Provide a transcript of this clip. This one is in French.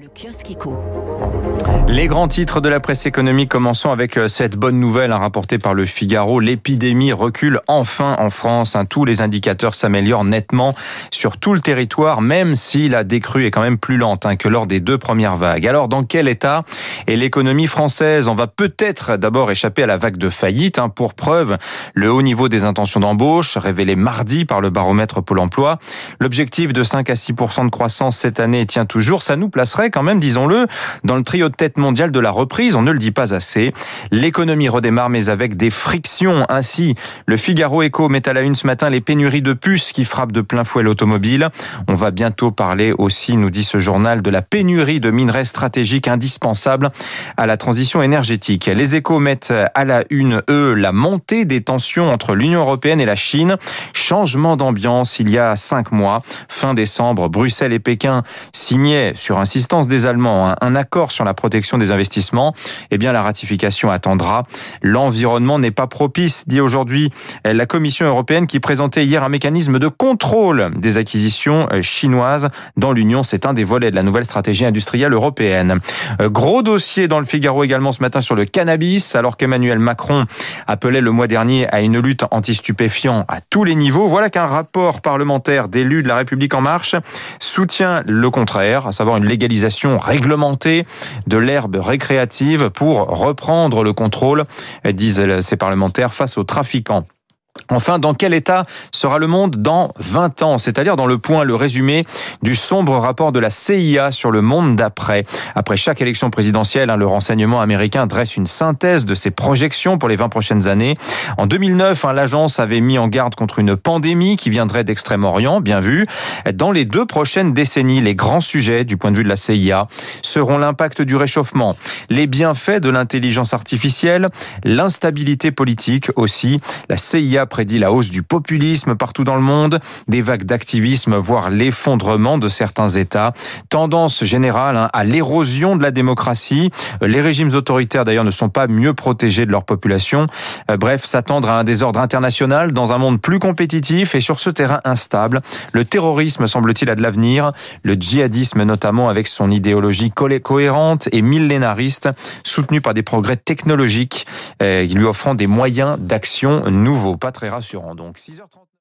Le kiosque éco. Les grands titres de la presse économique, commençons avec euh, cette bonne nouvelle hein, rapportée par le Figaro. L'épidémie recule enfin en France. Hein. Tous les indicateurs s'améliorent nettement sur tout le territoire, même si la décrue est quand même plus lente hein, que lors des deux premières vagues. Alors, dans quel état est l'économie française? On va peut-être d'abord échapper à la vague de faillite. Pour preuve, le haut niveau des intentions d'embauche, révélé mardi par le baromètre Pôle emploi. L'objectif de 5 à 6 de croissance cette année tient toujours. Ça nous placerait quand même, disons-le, dans le trio de tête mondial de la reprise. On ne le dit pas assez. L'économie redémarre, mais avec des frictions. Ainsi, le Figaro Echo met à la une ce matin les pénuries de puces qui frappent de plein fouet l'automobile. On va bientôt parler aussi, nous dit ce journal, de la pénurie de minerais stratégiques indispensables à la transition énergétique. Les échos mettent à la une, eux, la montée des tensions entre l'Union européenne et la Chine. Changement d'ambiance il y a cinq mois. Fin décembre, Bruxelles et Pékin signaient sur insistance des Allemands un accord sur la protection des investissements. Eh bien, la ratification attendra. L'environnement n'est pas propice, dit aujourd'hui la Commission européenne qui présentait hier un mécanisme de contrôle des acquisitions chinoises dans l'Union. C'est un des volets de la nouvelle stratégie industrielle européenne. Gros dossier dans le Figaro également ce matin sur le cannabis, alors qu'Emmanuel Macron appelait le mois dernier à une lutte anti-stupéfiants à tous les niveaux. Voilà qu'un rapport parlementaire d'élus de la République en marche soutient le contraire, à savoir une légalisation réglementée de l'herbe récréative pour reprendre le contrôle, disent ces parlementaires, face aux trafiquants. Enfin, dans quel état sera le monde dans 20 ans? C'est-à-dire dans le point, le résumé du sombre rapport de la CIA sur le monde d'après. Après chaque élection présidentielle, hein, le renseignement américain dresse une synthèse de ses projections pour les 20 prochaines années. En 2009, hein, l'agence avait mis en garde contre une pandémie qui viendrait d'Extrême-Orient, bien vu. Dans les deux prochaines décennies, les grands sujets du point de vue de la CIA seront l'impact du réchauffement, les bienfaits de l'intelligence artificielle, l'instabilité politique aussi. La CIA prédit la hausse du populisme partout dans le monde, des vagues d'activisme, voire l'effondrement de certains États. Tendance générale hein, à l'érosion de la démocratie. Les régimes autoritaires d'ailleurs ne sont pas mieux protégés de leur population. Euh, bref, s'attendre à un désordre international dans un monde plus compétitif et sur ce terrain instable. Le terrorisme semble-t-il a de l'avenir. Le djihadisme notamment avec son idéologie cohérente et millénariste, soutenue par des progrès technologiques, euh, lui offrant des moyens d'action nouveaux très rassurant. Donc 6h30.